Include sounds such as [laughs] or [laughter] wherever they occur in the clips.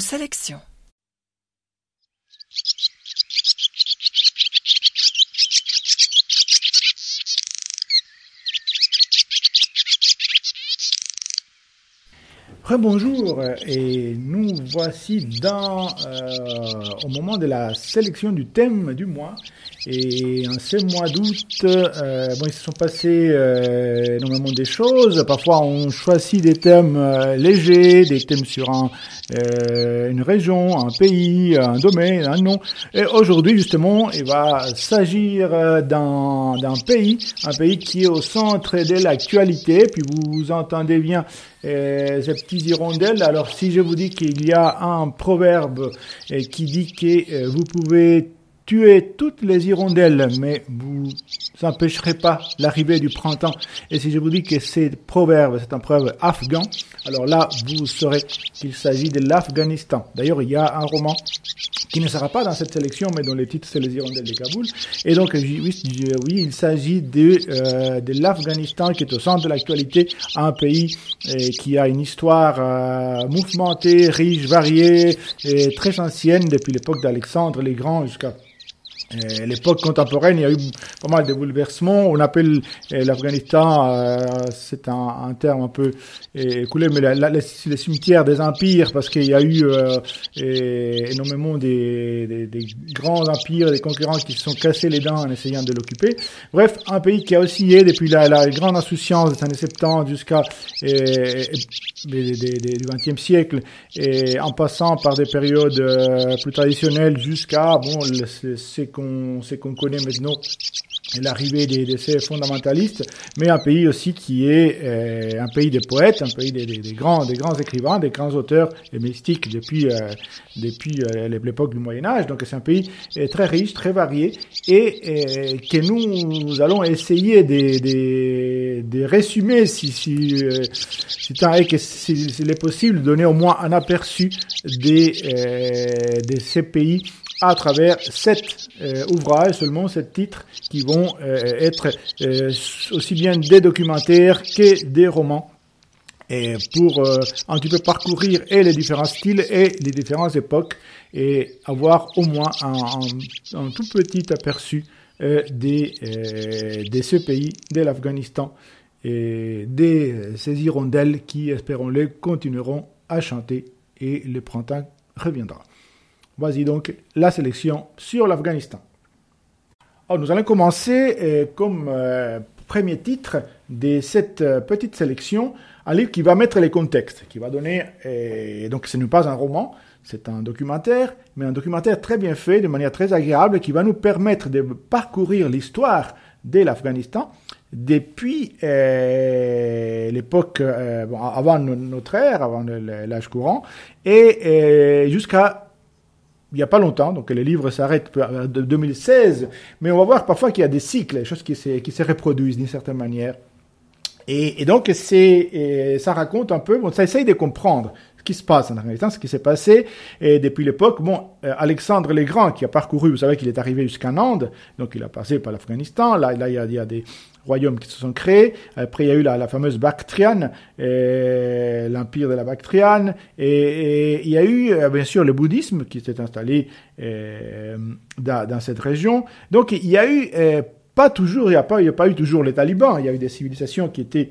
nos. Rebonjour et nous voici dans euh, au moment de la sélection du thème du mois et en ce mois d'août euh, bon ils se sont passés euh, énormément des choses. Parfois on choisit des thèmes euh, légers des thèmes sur un, euh, une région un pays un domaine un nom. Et aujourd'hui justement il va s'agir euh, d'un pays un pays qui est au centre de l'actualité. Puis vous entendez bien euh, ces petits hirondelles. Alors si je vous dis qu'il y a un proverbe qui dit que vous pouvez tuer toutes les hirondelles, mais vous n'empêcherez pas l'arrivée du printemps. Et si je vous dis que c'est proverbe, c'est un proverbe afghan, alors là, vous saurez qu'il s'agit de l'Afghanistan. D'ailleurs, il y a un roman qui ne sera pas dans cette sélection, mais dont le titre c'est Les hirondelles de Kaboul. Et donc, oui, il s'agit de, euh, de l'Afghanistan qui est au centre de l'actualité, un pays euh, qui a une histoire euh, mouvementée, riche, variée, et très ancienne depuis l'époque d'Alexandre le Grand jusqu'à euh, l'époque contemporaine, il y a eu pas mal de bouleversements. On appelle euh, l'Afghanistan, euh, c'est un, un, terme un peu écoulé, mais la, la, le cimetière des empires, parce qu'il y a eu énormément des, des, des, grands empires, des concurrents qui se sont cassés les dents en essayant de l'occuper. Bref, un pays qui a oscillé depuis la, la grande insouciance des années 70 jusqu'à du XXe siècle, et en passant par des périodes plus traditionnelles jusqu'à bon, c'est qu'on qu'on connaît maintenant l'arrivée des, de ces fondamentalistes, mais un pays aussi qui est euh, un pays des poètes, un pays des, grands, des grands écrivains, des grands auteurs et mystiques depuis euh, depuis euh, l'époque du Moyen Âge. Donc c'est un pays très riche, très varié, et que nous, allons essayer de, de, résumer si si si tant est que s'il est possible, donner au moins un aperçu des de ces pays à travers sept euh, ouvrages, seulement sept titres, qui vont euh, être euh, aussi bien des documentaires que des romans. Pour un petit peu parcourir et les différents styles et les différentes époques et avoir au moins un tout petit aperçu des, de ce pays, de l'Afghanistan et de ces hirondelles qui, espérons-le, continueront à chanter et le printemps reviendra. Voici donc la sélection sur l'Afghanistan. Nous allons commencer euh, comme euh, premier titre de cette euh, petite sélection un livre qui va mettre les contextes, qui va donner, donc ce n'est pas un roman, c'est un documentaire, mais un documentaire très bien fait, de manière très agréable, qui va nous permettre de parcourir l'histoire de l'Afghanistan depuis l'époque, avant notre ère, avant l'âge courant, et jusqu'à il n'y a pas longtemps, donc les livres s'arrêtent de 2016, mais on va voir parfois qu'il y a des cycles, des choses qui se, qui se reproduisent d'une certaine manière. Et, donc c'est, ça raconte un peu, bon, ça essaye de comprendre ce qui se passe en Afghanistan, ce qui s'est passé et depuis l'époque. Bon, Alexandre le Grand qui a parcouru, vous savez qu'il est arrivé jusqu'en Inde, donc il a passé par l'Afghanistan. Là, là il y a des royaumes qui se sont créés. Après, il y a eu la, fameuse Bactriane, l'empire de la Bactriane, et, il y a eu bien sûr le bouddhisme qui s'est installé euh, dans, cette région. Donc, il y a eu euh, pas toujours, il n'y a a pas eu toujours les talibans. Il y a eu des civilisations qui étaient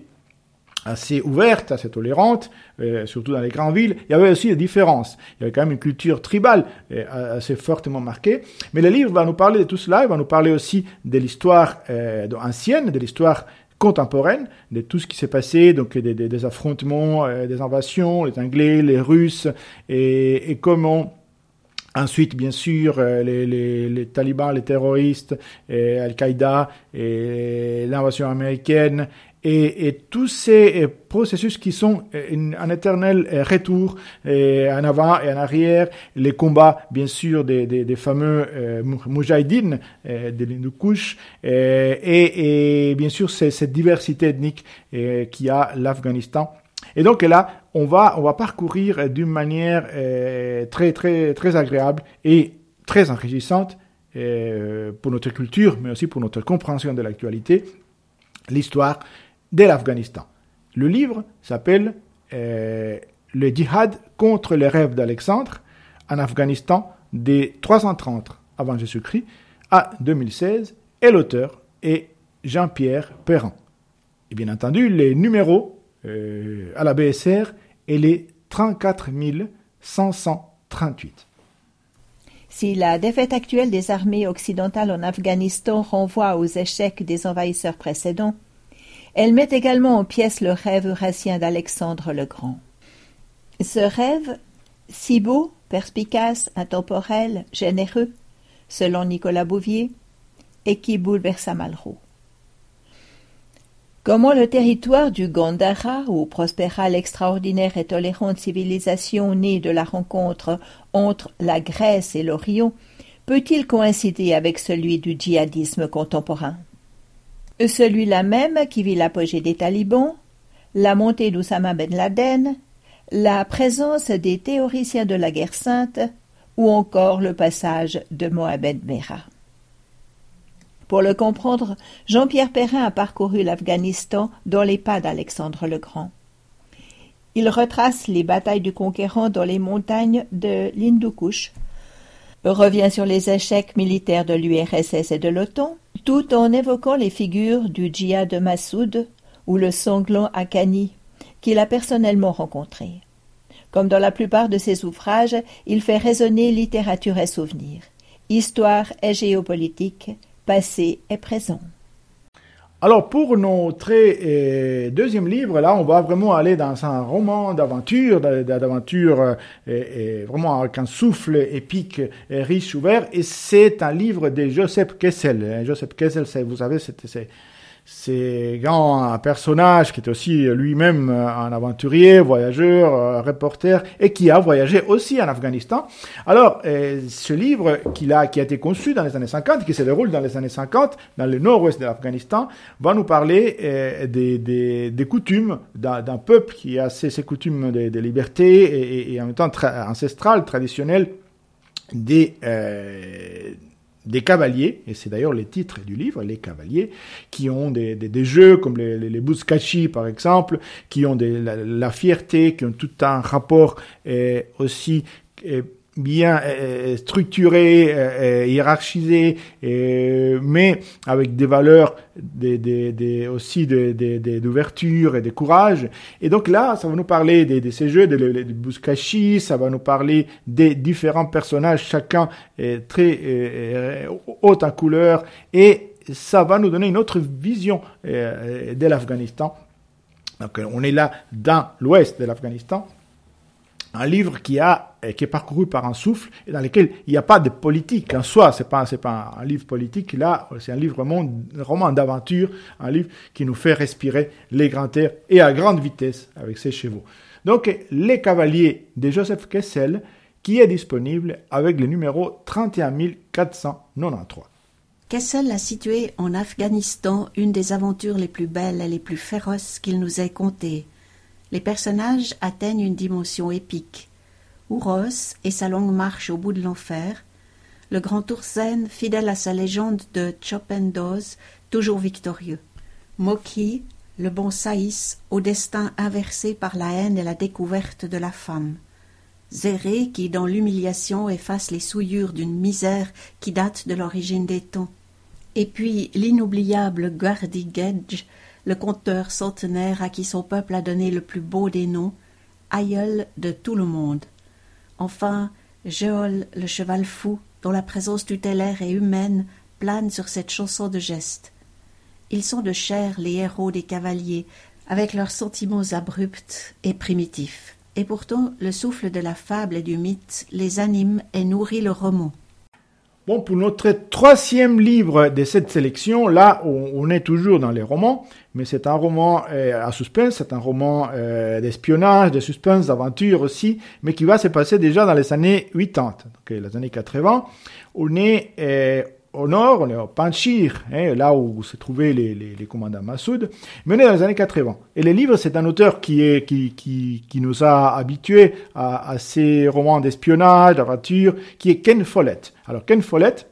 assez ouverte, assez tolérante, euh, surtout dans les grandes villes. Il y avait aussi des différences. Il y avait quand même une culture tribale euh, assez fortement marquée. Mais le livre va nous parler de tout cela. Il va nous parler aussi de l'histoire euh, ancienne, de l'histoire contemporaine, de tout ce qui s'est passé, donc des, affrontements, des invasions, les Anglais, les Russes, et, comment Ensuite, bien sûr, les, talibans, les terroristes, Al-Qaïda, l'invasion américaine, et, et, tous ces processus qui sont un éternel retour en avant et en arrière, les combats bien sûr des, des, des fameux euh, moujahidines euh, de l'Hindoukush et, et, et, bien sûr cette diversité ethnique euh, qui a l'Afghanistan. Et donc là, on va on va parcourir d'une manière euh, très très très agréable et très enrichissante euh, pour notre culture, mais aussi pour notre compréhension de l'actualité, l'histoire de l'Afghanistan. Le livre s'appelle euh, le djihad contre les rêves d'Alexandre en Afghanistan des 330 avant Jésus-Christ à 2016 et l'auteur est Jean-Pierre Perrin. Et bien entendu, les numéros euh, à la BSR et les 34 538. Si la défaite actuelle des armées occidentales en Afghanistan renvoie aux échecs des envahisseurs précédents, elle met également en pièces le rêve eurasien d'Alexandre le Grand. Ce rêve, si beau, perspicace, intemporel, généreux, selon Nicolas Bouvier, et qui bouleversa Malraux. Comment le territoire du Gandhara, où prospéra l'extraordinaire et tolérante civilisation née de la rencontre entre la Grèce et l'Orient, peut-il coïncider avec celui du djihadisme contemporain? Celui-là même qui vit l'apogée des talibans, la montée d'Oussama Ben Laden, la présence des théoriciens de la guerre sainte, ou encore le passage de Mohamed Merah. Pour le comprendre, Jean-Pierre Perrin a parcouru l'Afghanistan dans les pas d'Alexandre le Grand. Il retrace les batailles du conquérant dans les montagnes de l'Hindoukouche, revient sur les échecs militaires de l'URSS et de l'OTAN, tout en évoquant les figures du djihad de Massoud ou le sanglant Akani, qu'il a personnellement rencontré. Comme dans la plupart de ses ouvrages, il fait résonner littérature et souvenirs, histoire et géopolitique, passé et présent. Alors pour notre euh, deuxième livre, là, on va vraiment aller dans un roman d'aventure, d'aventure euh, vraiment avec un souffle épique, riche, ouvert. Et c'est un livre de Joseph Kessel. Joseph Kessel, vous savez, c'est c'est un personnage qui est aussi lui-même un aventurier, voyageur, euh, reporter, et qui a voyagé aussi en Afghanistan. Alors, euh, ce livre qui a été conçu dans les années 50, qui se déroule dans les années 50, dans le nord-ouest de l'Afghanistan, va nous parler euh, des, coutumes d'un peuple qui a ses, coutumes de, de liberté et, en même temps ancestrales, traditionnelles, des des cavaliers, et c'est d'ailleurs le titre du livre, les cavaliers, qui ont des, des, jeux comme les, les, les par exemple, qui ont des, la, fierté, qui ont tout un rapport aussi bien euh, structuré, euh, hiérarchisé, mais avec des valeurs des, des, des aussi d'ouverture et de courage. Et donc là, ça va nous parler de, ces jeux, de, de, de ça va nous parler des différents personnages, chacun est très euh, haut en couleur, et ça va nous donner une autre vision de l'Afghanistan. Donc on est là dans l'ouest de l'Afghanistan un livre qui a qui est parcouru par un souffle et dans lequel il n'y a pas de politique en soi. C'est pas c'est pas un livre politique. Là, c'est un livre roman, roman d'aventure, un livre qui nous fait respirer les grands airs et à grande vitesse avec ses chevaux. Donc, Les Cavaliers de Joseph Kessel, qui est disponible avec le numéro 31493. Kessel a situé en Afghanistan une des aventures les plus belles et les plus féroces qu'il nous ait contées les personnages atteignent une dimension épique. Ouros et sa longue marche au bout de l'enfer, le grand Ourzen, fidèle à sa légende de Chopendoz, toujours victorieux. Moki, le bon Saïs, au destin inversé par la haine et la découverte de la femme. Zéré, qui, dans l'humiliation, efface les souillures d'une misère qui date de l'origine des temps. Et puis l'inoubliable Gardi le conteur centenaire à qui son peuple a donné le plus beau des noms, aïeul de tout le monde. Enfin, Géol, le cheval fou, dont la présence tutélaire et humaine plane sur cette chanson de geste. Ils sont de chair les héros des cavaliers, avec leurs sentiments abrupts et primitifs. Et pourtant, le souffle de la fable et du mythe les anime et nourrit le roman. Bon, pour notre troisième livre de cette sélection, là, on, est toujours dans les romans, mais c'est un roman euh, à suspense, c'est un roman euh, d'espionnage, de suspense, d'aventure aussi, mais qui va se passer déjà dans les années 80, donc les années 80. On est euh, au nord, on est au Panchir, hein, là où se trouvaient les, les, les, commandants Massoud, est dans les années 80. Et le livre, c'est un auteur qui, est, qui, qui, qui nous a habitués à, à ces romans d'espionnage, d'aventure, qui est Ken Follett. Alors Ken Follett,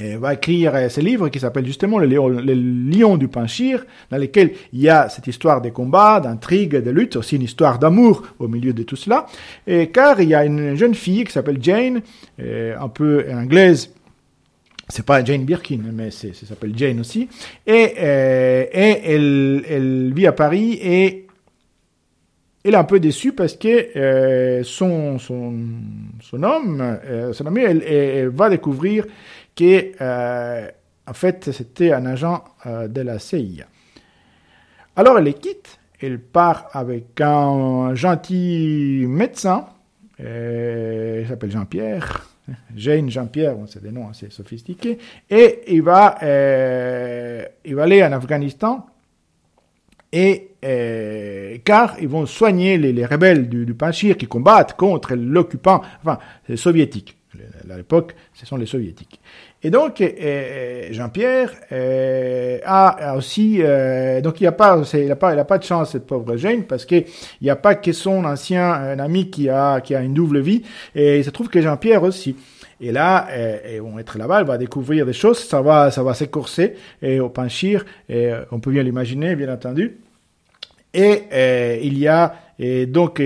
et va écrire ce livre qui s'appelle justement le lion, le du Panchir, dans lequel il y a cette histoire des combats, d'intrigues, de luttes, aussi une histoire d'amour au milieu de tout cela. Et car il y a une jeune fille qui s'appelle Jane, un peu anglaise, c'est pas Jane Birkin, mais ça s'appelle Jane aussi, et, et elle, vit à Paris et elle est un peu déçue parce que euh, son, homme, euh, son ami, elle, va découvrir que, euh, en fait, c'était un agent euh, de la CIA. Alors elle les quitte, elle part avec un gentil médecin, euh, il s'appelle Jean-Pierre, Jane Jean-Pierre, c'est des noms assez sophistiqués, et il va, va aller en Afghanistan et euh, car ils vont soigner les, les rebelles du, Panchir qui combattent contre l'occupant, enfin, les soviétiques. À l'époque, ce sont les soviétiques. Et donc, euh, Jean-Pierre euh, a, aussi, euh, donc il n'a pas, il a pas, il a pas de chance cette pauvre Jane parce que il n'y a pas que son ancien ami qui a, qui a une double vie. Et il se trouve que Jean-Pierre aussi. Et là, euh, ils vont être là-bas, elle va découvrir des choses, ça va, ça va s'écorcer et au Panchir, et on peut bien l'imaginer, bien entendu. Et euh, il y a et donc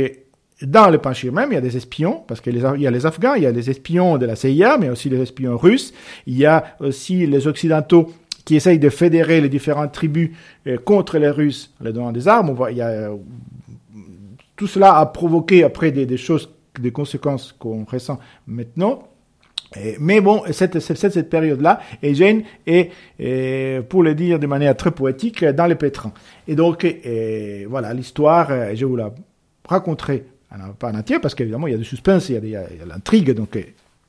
dans le Panchir même, il y a des espions, parce qu'il y a les Afghans, il y a les espions de la CIA, mais aussi les espions russes. Il y a aussi les Occidentaux qui essayent de fédérer les différentes tribus euh, contre les Russes en leur donnant des armes. On voit, il y a, tout cela a provoqué après des, choses, des conséquences qu'on ressent maintenant. Et, mais bon, cette, cette, cette période-là, et Jane est, est, pour le dire de manière très poétique, dans les pétrins. Et donc, et, voilà, l'histoire, je vous la raconterai pas en entier, parce qu'évidemment, il y a du suspense, il y a, l'intrigue, donc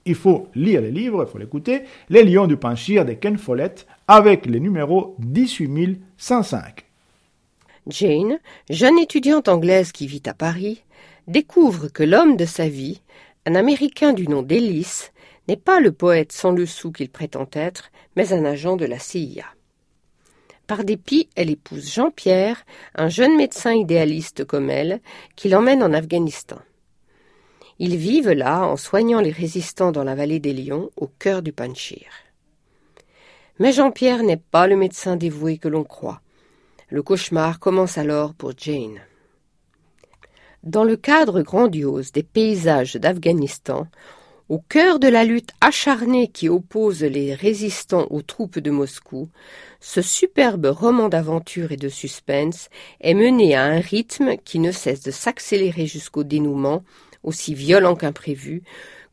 il faut lire les livres, il faut l'écouter. Les Lions du Panchir de Ken Follett, avec le numéro 18105. Jane, jeune étudiante anglaise qui vit à Paris, découvre que l'homme de sa vie, un Américain du nom d'Ellis, n'est pas le poète sans le sou qu'il prétend être, mais un agent de la CIA. Par dépit, elle épouse Jean-Pierre, un jeune médecin idéaliste comme elle, qui l'emmène en Afghanistan. Ils vivent là en soignant les résistants dans la vallée des Lions, au cœur du Panchir. Mais Jean-Pierre n'est pas le médecin dévoué que l'on croit. Le cauchemar commence alors pour Jane. Dans le cadre grandiose des paysages d'Afghanistan, au cœur de la lutte acharnée qui oppose les résistants aux troupes de Moscou, ce superbe roman d'aventure et de suspense est mené à un rythme qui ne cesse de s'accélérer jusqu'au dénouement, aussi violent qu'imprévu,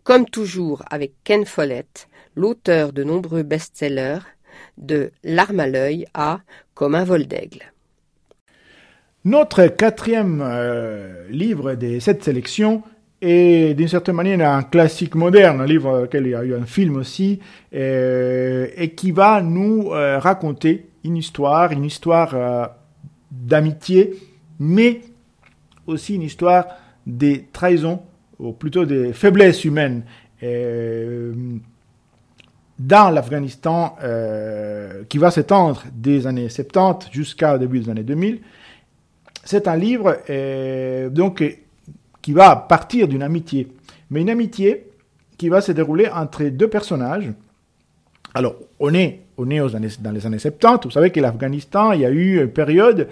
comme toujours avec Ken Follett, l'auteur de nombreux best-sellers, de L'arme à l'œil à Comme un vol d'aigle. Notre quatrième euh, livre des sept sélections et d'une certaine manière un classique moderne, un livre auquel il y a eu un film aussi, euh, et qui va nous euh, raconter une histoire, une histoire euh, d'amitié, mais aussi une histoire des trahisons, ou plutôt des faiblesses humaines. Dans l'Afghanistan qui va s'étendre des années 70 jusqu'au début des années 2000. C'est un livre donc qui va partir d'une amitié, mais une amitié qui va se dérouler entre deux personnages. Alors, on est, on est aux années, dans les années 70, vous savez que l'Afghanistan, il y a eu une période,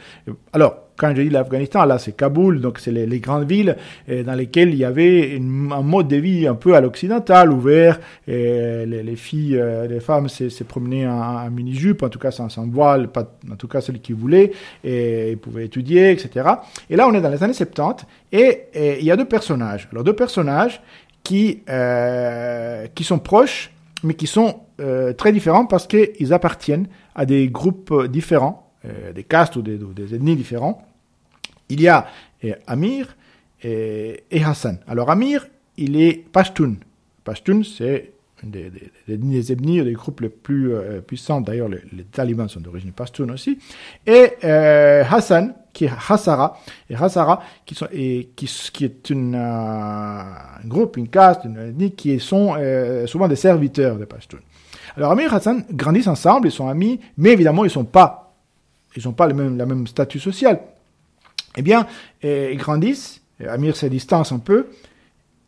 alors, quand je dis l'Afghanistan, là, c'est Kaboul, donc c'est les, grandes villes euh, dans lesquelles il y avait un mode de vie un peu à l'occidental, ouvert, et les, les, filles, euh, les femmes se, se promenaient en, mini-jupe, en tout cas sans, sans, voile, pas, en tout cas celles qui voulaient, et ils pouvaient étudier, etc. Et là, on est dans les années 70, et, et il y a deux personnages. Alors, deux personnages qui, euh, qui sont proches, mais qui sont euh, très différents parce qu'ils appartiennent à des groupes différents, euh, des castes ou des, ou ethnies différents. Il y a euh, Amir et, et, Hassan. Alors Amir, il est Pashtun. Pashtun, c'est des, des, des, des ethnies, des groupes les plus euh, puissants. D'ailleurs, les, talibans sont d'origine Pashtun aussi. Et euh, Hassan, qui est Hassara, et Hassara, qui, sont, et, qui, qui est une, euh, un groupe, une caste, une ethnie, qui sont souvent des serviteurs de Pashtun. Alors Amir et Hassan grandissent ensemble, ils sont amis, mais évidemment, ils sont pas, ils n'ont pas le le même statut social. Eh bien, ils grandissent, Amir se distance un peu,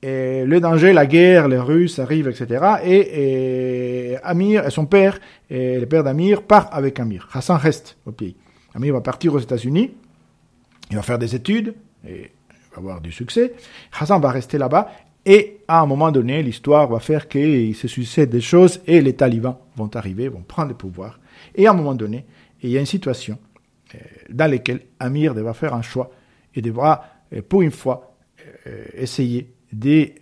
le danger, la guerre, les Russes arrivent, etc. Et, Amir, son père, et le père d'Amir, part avec Amir. Hassan reste au pays. Amir va partir aux États-Unis, il va faire des études, et va avoir du succès. Hassan va rester là-bas, et à un moment donné, l'histoire va faire qu'il se succède des choses, et les talibans vont arriver, vont prendre le pouvoir. Et à un moment donné, il y a une situation euh, dans laquelle Amir devra faire un choix et devra, euh, pour une fois, euh, essayer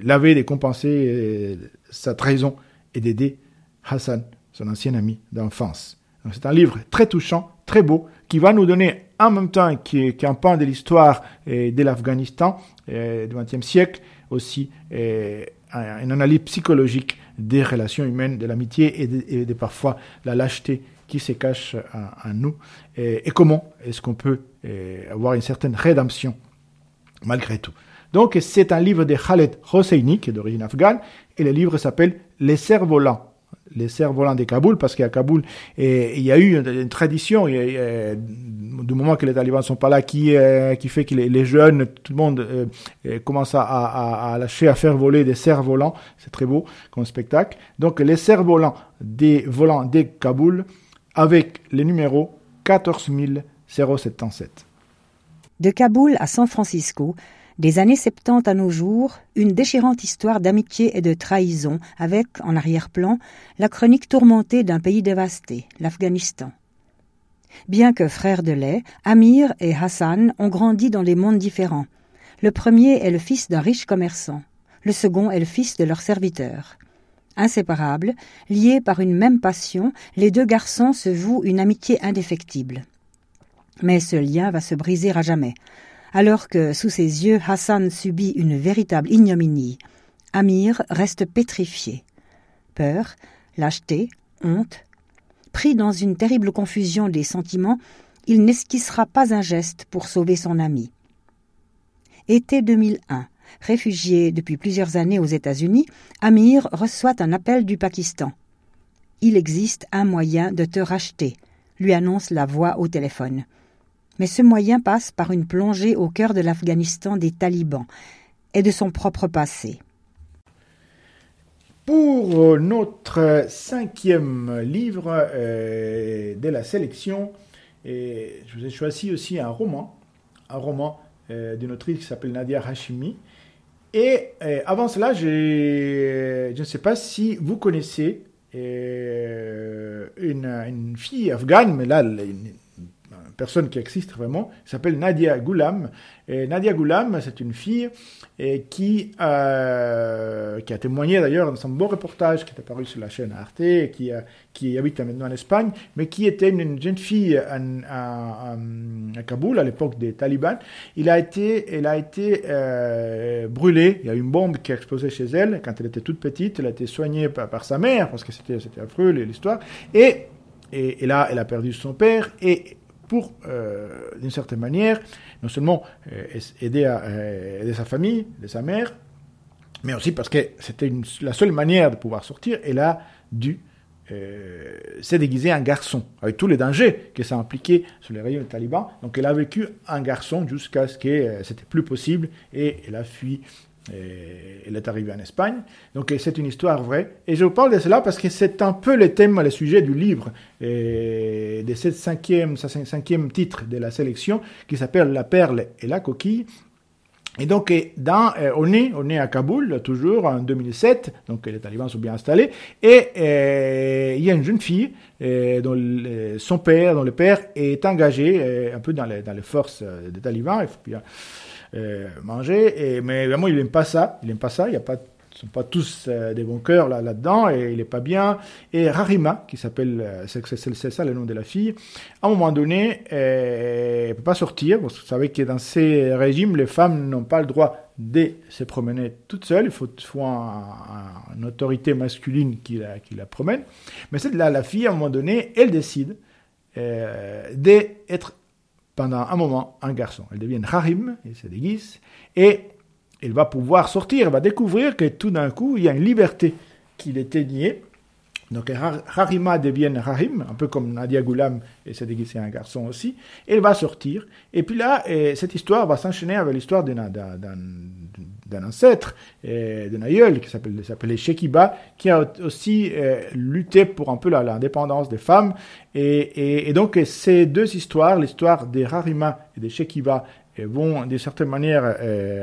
de laver, de compenser sa trahison et d'aider Hassan, son ancien ami d'enfance. C'est un livre très touchant, très beau, qui va nous donner en même temps qui est, un pan de l'histoire de l'Afghanistan du XXe siècle, aussi une analyse psychologique des relations humaines, de l'amitié et, de, parfois la lâcheté qui se cache en, nous et, comment est-ce qu'on peut avoir une certaine rédemption malgré tout. Donc c'est un livre de Khaled Hosseini qui est d'origine afghane et le livre s'appelle Les cerfs-volants les cerfs-volants de Kaboul, parce qu'à Kaboul, il y a eu une, tradition, du moment que les talibans ne sont pas là, qui, euh, fait que les, jeunes, tout le monde euh, euh, commence à, lâcher, à faire voler des cerfs-volants. C'est très beau comme spectacle. Donc les cerfs-volants des volants de Kaboul, avec le numéro 14077. De Kaboul à San Francisco, des années 70 à nos jours, une déchirante histoire d'amitié et de trahison, avec, en arrière-plan, la chronique tourmentée d'un pays dévasté, l'Afghanistan. Bien que frères de lait, Amir et Hassan ont grandi dans des mondes différents. Le premier est le fils d'un riche commerçant, le second est le fils de leur serviteur. Inséparables, liés par une même passion, les deux garçons se vouent une amitié indéfectible. Mais ce lien va se briser à jamais. Alors que sous ses yeux Hassan subit une véritable ignominie, Amir reste pétrifié. Peur, lâcheté, honte. Pris dans une terrible confusion des sentiments, il n'esquissera pas un geste pour sauver son ami. Été 2001. Réfugié depuis plusieurs années aux États-Unis, Amir reçoit un appel du Pakistan. Il existe un moyen de te racheter, lui annonce la voix au téléphone mais ce moyen passe par une plongée au cœur de l'Afghanistan des talibans et de son propre passé. Pour euh, notre cinquième livre euh, de la sélection, je vous ai choisi aussi un roman, un roman euh, d'une autrice qui s'appelle Nadia Hashimi. Et avant cela, je ne sais pas si vous connaissez une, une, fille afghane, mais là, personne qui existe vraiment, s'appelle Nadia Goulam. Et Nadia Goulam, c'est une fille qui, euh, qui a témoigné d'ailleurs dans son beau reportage qui est apparu sur la chaîne Arte, qui, qui habite maintenant en Espagne, mais qui était une, jeune fille à Kaboul à l'époque des talibans. Il a été, elle a été euh, brûlée. Il y a une bombe qui a explosé chez elle quand elle était toute petite. Elle a été soignée par, sa mère parce que c'était affreux l'histoire. Et et, là, elle a perdu son père pour, euh, d'une certaine manière, non seulement euh, aider, à, euh, aider sa famille, de sa mère, mais aussi parce que c'était la seule manière de pouvoir sortir. Elle a dû s'est déguisé en garçon, avec tous les dangers que ça impliquait sur les rayons des talibans. Donc elle a vécu un garçon jusqu'à ce que c'était plus possible et elle a fui elle est arrivée en Espagne. Donc c'est une histoire vraie. Et je vous parle de cela parce que c'est un peu le thème, le sujet du livre, et de ce cinquième, cinquième titre de la sélection qui s'appelle La perle et la coquille. Et donc, dans, euh, on, est, on est à Kaboul, toujours en 2007, donc les talibans sont bien installés, et euh, il y a une jeune fille euh, dont son père, dont le père est engagé un peu dans les, forces des talibans. Euh, manger. Et, mais vraiment, il n'aime pas ça. Il n'aime pas ça. Il y a pas, ne sont pas tous euh, des bons cœurs là, là-dedans et il n'est pas bien. Et Rarima, qui s'appelle, euh, c'est ça le nom de la fille, à un moment donné, elle ne peut pas sortir. Vous savez que dans ces régimes, les femmes n'ont pas le droit de se promener toutes seules. Il faut, faut une autorité masculine qui la, qui la promène. Mais cette là, la fille, à un moment donné, elle décide d'être pendant un moment un garçon. Elle devient Harim, elle se déguise, et elle va pouvoir sortir, elle va découvrir que tout d'un coup, il y a une liberté qui était niée. Donc Harima devient Harim, un peu comme Nadia Goulam et se déguiser un garçon aussi. Elle va sortir. Et puis là, cette histoire va s'enchaîner avec l'histoire d'un d'un ancêtre, d'un aïeul, qui s'appelait Shekiba, qui a aussi lutté pour un peu l'indépendance des femmes. Et, donc ces deux histoires, l'histoire des Rarima et des Shekiba, vont de certaine manière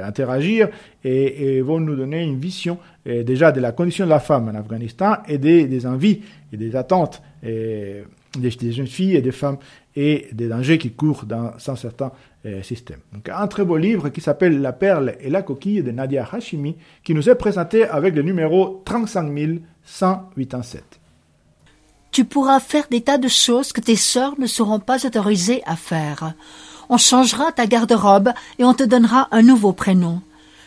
interagir et, vont nous donner une vision déjà de la condition de la femme en Afghanistan et des, envies et des attentes des, jeunes filles et des femmes et des dangers qui courent dans, un certain euh, système. Donc, un très beau livre qui s'appelle La perle et la coquille de Nadia Hashimi, qui nous est présenté avec le numéro 35187. Tu pourras faire des tas de choses que tes sœurs ne seront pas autorisées à faire. On changera ta garde-robe et on te donnera un nouveau prénom.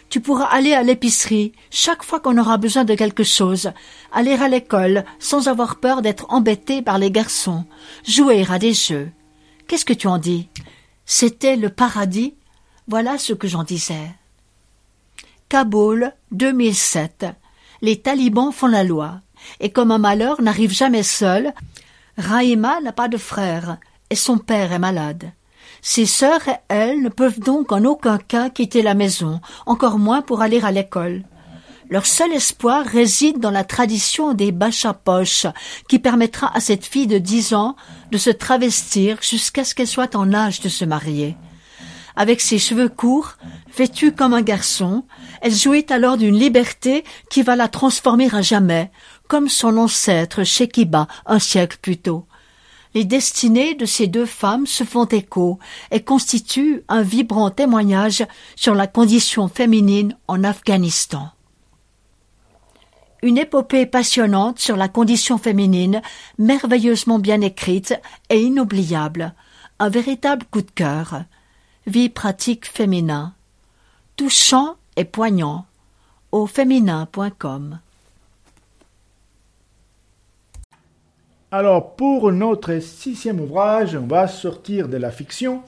Tu pourras aller à l'épicerie chaque fois qu'on aura besoin de quelque chose, aller à l'école sans avoir peur d'être embêté par les garçons, jouer à des jeux. Qu'est-ce que tu en dis? C'était le paradis? Voilà ce que j'en disais. Kaboul, 2007. Les talibans font la loi. Et comme un malheur n'arrive jamais seul, Raïma n'a pas de frère, et son père est malade. Ses sœurs et elle ne peuvent donc en aucun cas quitter la maison, encore moins pour aller à l'école. Leur seul espoir réside dans la tradition des bachapoches, qui permettra à cette fille de dix ans de se travestir jusqu'à ce qu'elle soit en âge de se marier. Avec ses cheveux courts, vêtue comme un garçon, elle jouit alors d'une liberté qui va la transformer à jamais, comme son ancêtre Shekiba un siècle plus tôt les destinées de ces deux femmes se font écho et constituent un vibrant témoignage sur la condition féminine en Afghanistan. Une épopée passionnante sur la condition féminine, merveilleusement bien écrite et inoubliable, un véritable coup de cœur. Vie pratique féminin. Touchant et poignant. Au féminin.com. Alors, pour notre sixième ouvrage, on va sortir de la fiction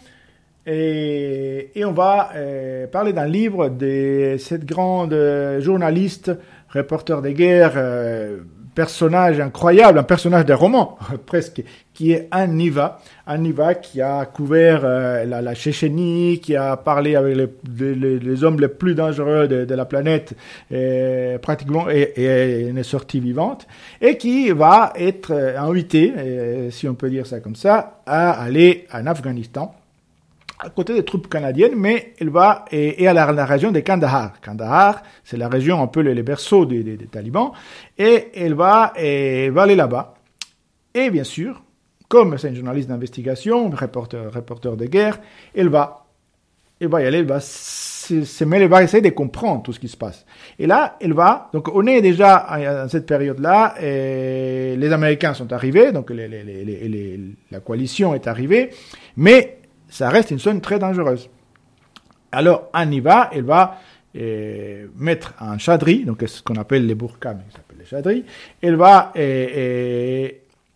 et, on va euh, parler d'un livre de cette grande journaliste, reporter de guerre, euh, personnage incroyable, un personnage de roman [laughs] presque, qui est Anniva. Anniva qui a couvert euh, la, la, Tchétchénie, qui a parlé avec les, les, hommes les plus dangereux de, de la planète, et, pratiquement, et, et est sortie vivante, et qui va être euh, invitée, si on peut dire ça comme ça, à aller en Afghanistan à côté des troupes canadiennes, mais elle va et, à la, région de Kandahar. Kandahar, c'est la région un peu les, berceaux des, talibans, et elle va, et va aller là-bas. Et bien sûr, comme c'est une journaliste d'investigation, reporter, reporter de guerre, elle va, elle va y aller, elle va elle va essayer de comprendre tout ce qui se passe. Et là, elle va, donc on est déjà à cette période-là, les Américains sont arrivés, donc la coalition est arrivée, mais ça reste une zone très dangereuse. Alors, Aniva, elle va euh, mettre un chadri, donc ce qu'on appelle les burkas, mais s'appelle les chadris. Elle va, euh, euh,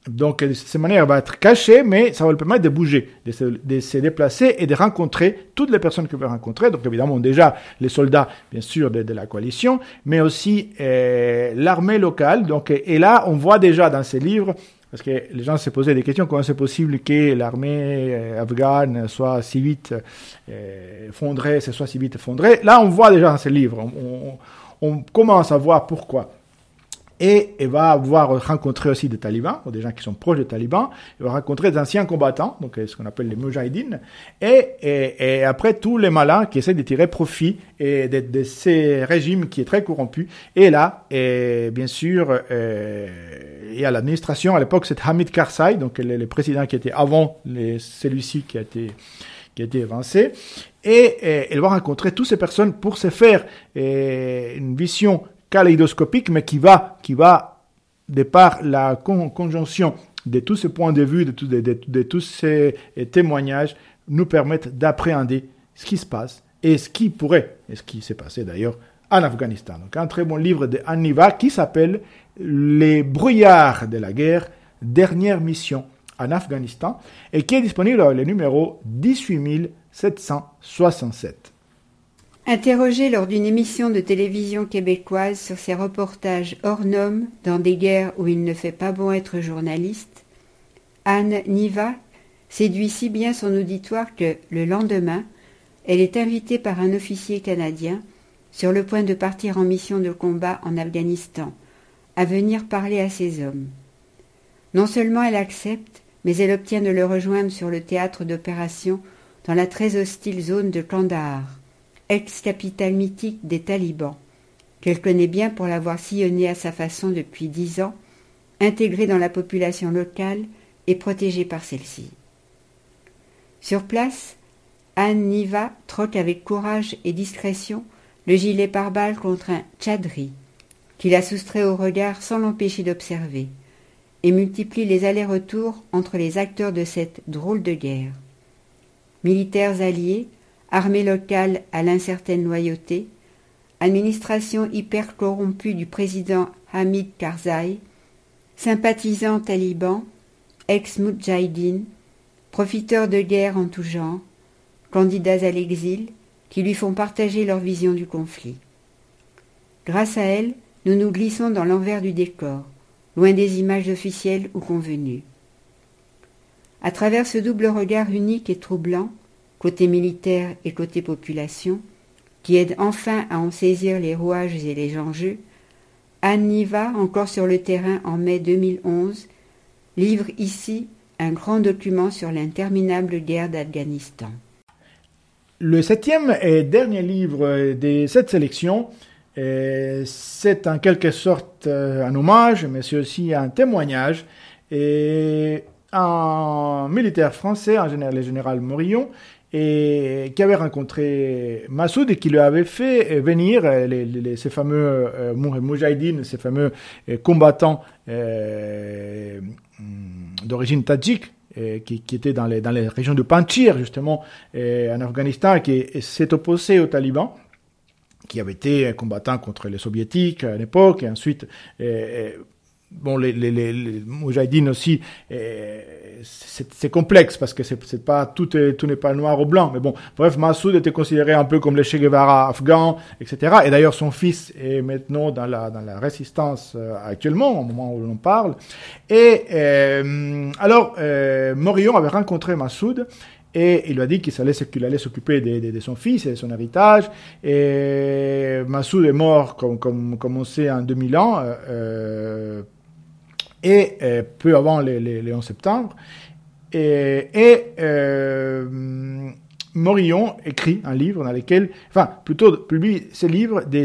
donc de cette manière, elle va être cachée, mais ça va lui permettre de bouger, de se, déplacer et de rencontrer toutes les personnes qu'elle veut rencontrer. Donc évidemment, déjà les soldats, bien sûr, de, la coalition, mais aussi l'armée locale. Donc, et là, on voit déjà dans ces livres parce que les gens se posaient des questions, comment c'est possible que l'armée euh, afghane soit si vite euh, effondrée, se soit si vite effondrée? Là, on voit déjà dans ces livres, on commence à voir pourquoi. Et il va avoir rencontré aussi des talibans, ou des gens qui sont proches des talibans, il va rencontrer des anciens combattants, donc euh, ce qu'on appelle les mujahidines, et, après tous les malins qui essaient de tirer profit et de, ces régimes qui est très corrompus. Et là, et bien sûr, y a l'administration, à l'époque c'est Hamid Karzai, donc le, président qui était avant celui-ci qui a été qui a été avancé, et, et, elle va rencontrer toutes ces personnes pour se faire euh, une vision kaléidoscopique, mais qui va, qui va, de par la conjonction de tous ces points de vue, de, de, tous ces témoignages, nous permettre d'appréhender ce qui se passe et ce qui pourrait, et ce qui s'est passé d'ailleurs en Afghanistan. Donc un très bon livre de Anniva qui s'appelle Les brouillards de la guerre, dernière mission en Afghanistan, et qui est disponible dans le numéro 18767. Interrogée lors d'une émission de télévision québécoise sur ses reportages hors normes dans des guerres où il ne fait pas bon être journaliste, Anne Niva séduit si bien son auditoire que, le lendemain, elle est invitée par un officier canadien sur le point de partir en mission de combat en Afghanistan, à venir parler à ses hommes. Non seulement elle accepte, mais elle obtient de le rejoindre sur le théâtre d'opération dans la très hostile zone de Kandahar, ex-capitale mythique des talibans, qu'elle connaît bien pour l'avoir sillonnée à sa façon depuis dix ans, intégrée dans la population locale et protégée par celle-ci. Sur place, Anne Niva troque avec courage et discrétion le gilet pare-balles contre un tchadri, qui la soustrait au regard sans l'empêcher d'observer, et multiplie les allers-retours entre les acteurs de cette drôle de guerre. Militaires alliés, armée locale à l'incertaine loyauté, administration hyper corrompue du président Hamid Karzai, sympathisants talibans, ex-moudjahidines, profiteurs de guerre en tout genre, candidats à l'exil, qui lui font partager leur vision du conflit. Grâce à elle, nous nous glissons dans l'envers du décor, loin des images officielles ou convenues. À travers ce double regard unique et troublant, côté militaire et côté population, qui aide enfin à en saisir les rouages et les enjeux, Anne Niva, encore sur le terrain en mai 2011, livre ici un grand document sur l'interminable guerre d'Afghanistan. Le septième et dernier livre de cette sélection, c'est en quelque sorte euh, un hommage, mais c'est aussi un témoignage. Et un militaire français, le général Morillon, qui avait rencontré Massoud et qui lui avait fait venir les, ces fameux euh, moujahidines, ces fameux combattants d'origine tadjik, qui, était dans les, dans les régions de Panchir, justement, en Afghanistan, qui s'est opposé aux talibans qui avait été combattant contre les soviétiques à l'époque, et ensuite, bon, les, les, les, les Moujahidines aussi, c'est complexe parce que c'est pas tout, tout n'est pas noir ou blanc. Mais bon, bref, Massoud était considéré un peu comme le Che Guevara afghan, etc. Et d'ailleurs, son fils est maintenant dans la, dans la résistance euh, actuellement, au moment où l'on parle. Et euh, alors, euh, Morillon avait rencontré Massoud et il lui a dit qu'il allait, s'occuper de, son fils et de son héritage. Et Massoud est mort, comme, on sait, en 2000 ans, euh, et euh, peu avant les 11 septembre. Et euh, Morillon écrit un livre dans lequel, enfin, plutôt publie ce livre des,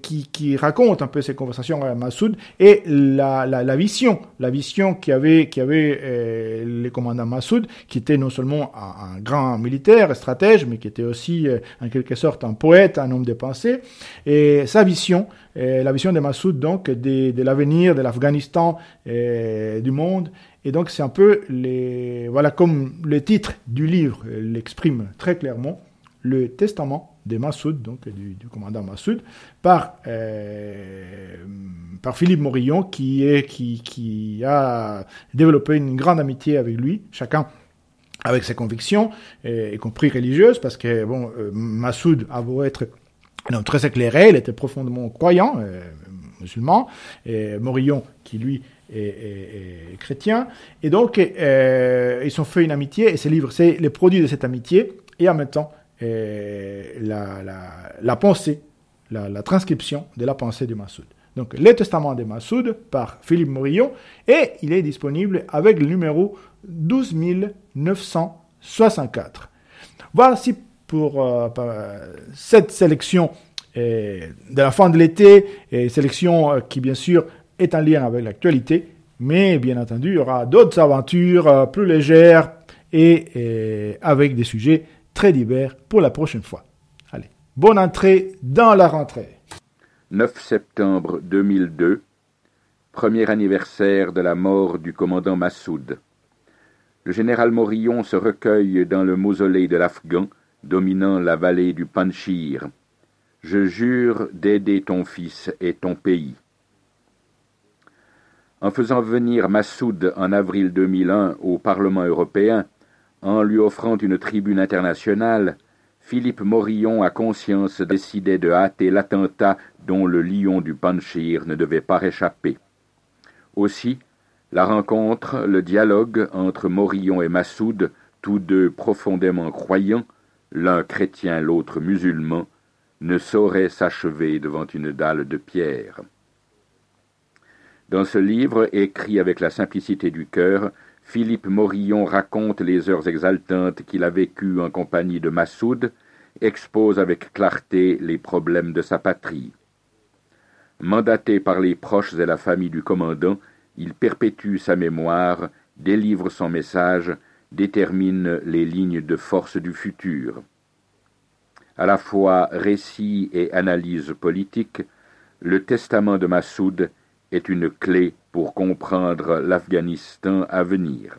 qui, raconte un peu ses conversations avec Massoud et la, la, vision, la vision qu'avait euh, le commandant Massoud, qui était non seulement un, grand militaire, stratège, mais qui était aussi euh, en quelque sorte un poète, un homme de pensée, et sa vision, euh, la vision de Massoud donc de, de l'avenir de l'Afghanistan, du monde et donc c'est un peu les voilà comme le titre du livre l'exprime très clairement le testament de Massoud, donc du, commandant Massoud, par euh, par Philippe Morillon qui est qui qui a développé une grande amitié avec lui, chacun avec ses convictions, y compris religieuses, parce que bon, euh, Massoud a beau être très éclairé, il était profondément croyant, euh, musulman, et Morillon, qui lui et, chrétien. Et donc, euh, ils ont fait une amitié, et ce livre, c'est le produit de cette amitié, et en même temps, euh, la, la, pensée, la, transcription de la pensée de Massoud. Donc, le testament de Massoud par Philippe Morillon, et il est disponible avec le numéro 12964. Voici pour euh, cette sélection de la fin de l'été, et sélection qui bien sûr est en lien avec l'actualité, mais bien entendu, il y aura d'autres aventures euh, plus légères et, et, avec des sujets très divers pour la prochaine fois. Allez, bonne entrée dans la rentrée. 9 septembre 2002, premier anniversaire de la mort du commandant Massoud. Le général Morillon se recueille dans le mausolée de l'Afghan dominant la vallée du Panchir. Je jure d'aider ton fils et ton pays. En faisant venir Massoud en avril 2001 au Parlement européen, en lui offrant une tribune internationale, Philippe Morillon a conscience décidait de hâter l'attentat dont le lion du Panchir ne devait pas réchapper. Aussi, la rencontre, le dialogue entre Morillon et Massoud, tous deux profondément croyants, l'un chrétien, l'autre musulman, ne saurait s'achever devant une dalle de pierre. Dans ce livre, écrit avec la simplicité du cœur, Philippe Morillon raconte les heures exaltantes qu'il a vécues en compagnie de Massoud, expose avec clarté les problèmes de sa patrie. Mandaté par les proches et la famille du commandant, il perpétue sa mémoire, délivre son message, détermine les lignes de force du futur. À la fois récit et analyse politique, le testament de Massoud est une clé pour comprendre l'Afghanistan à venir.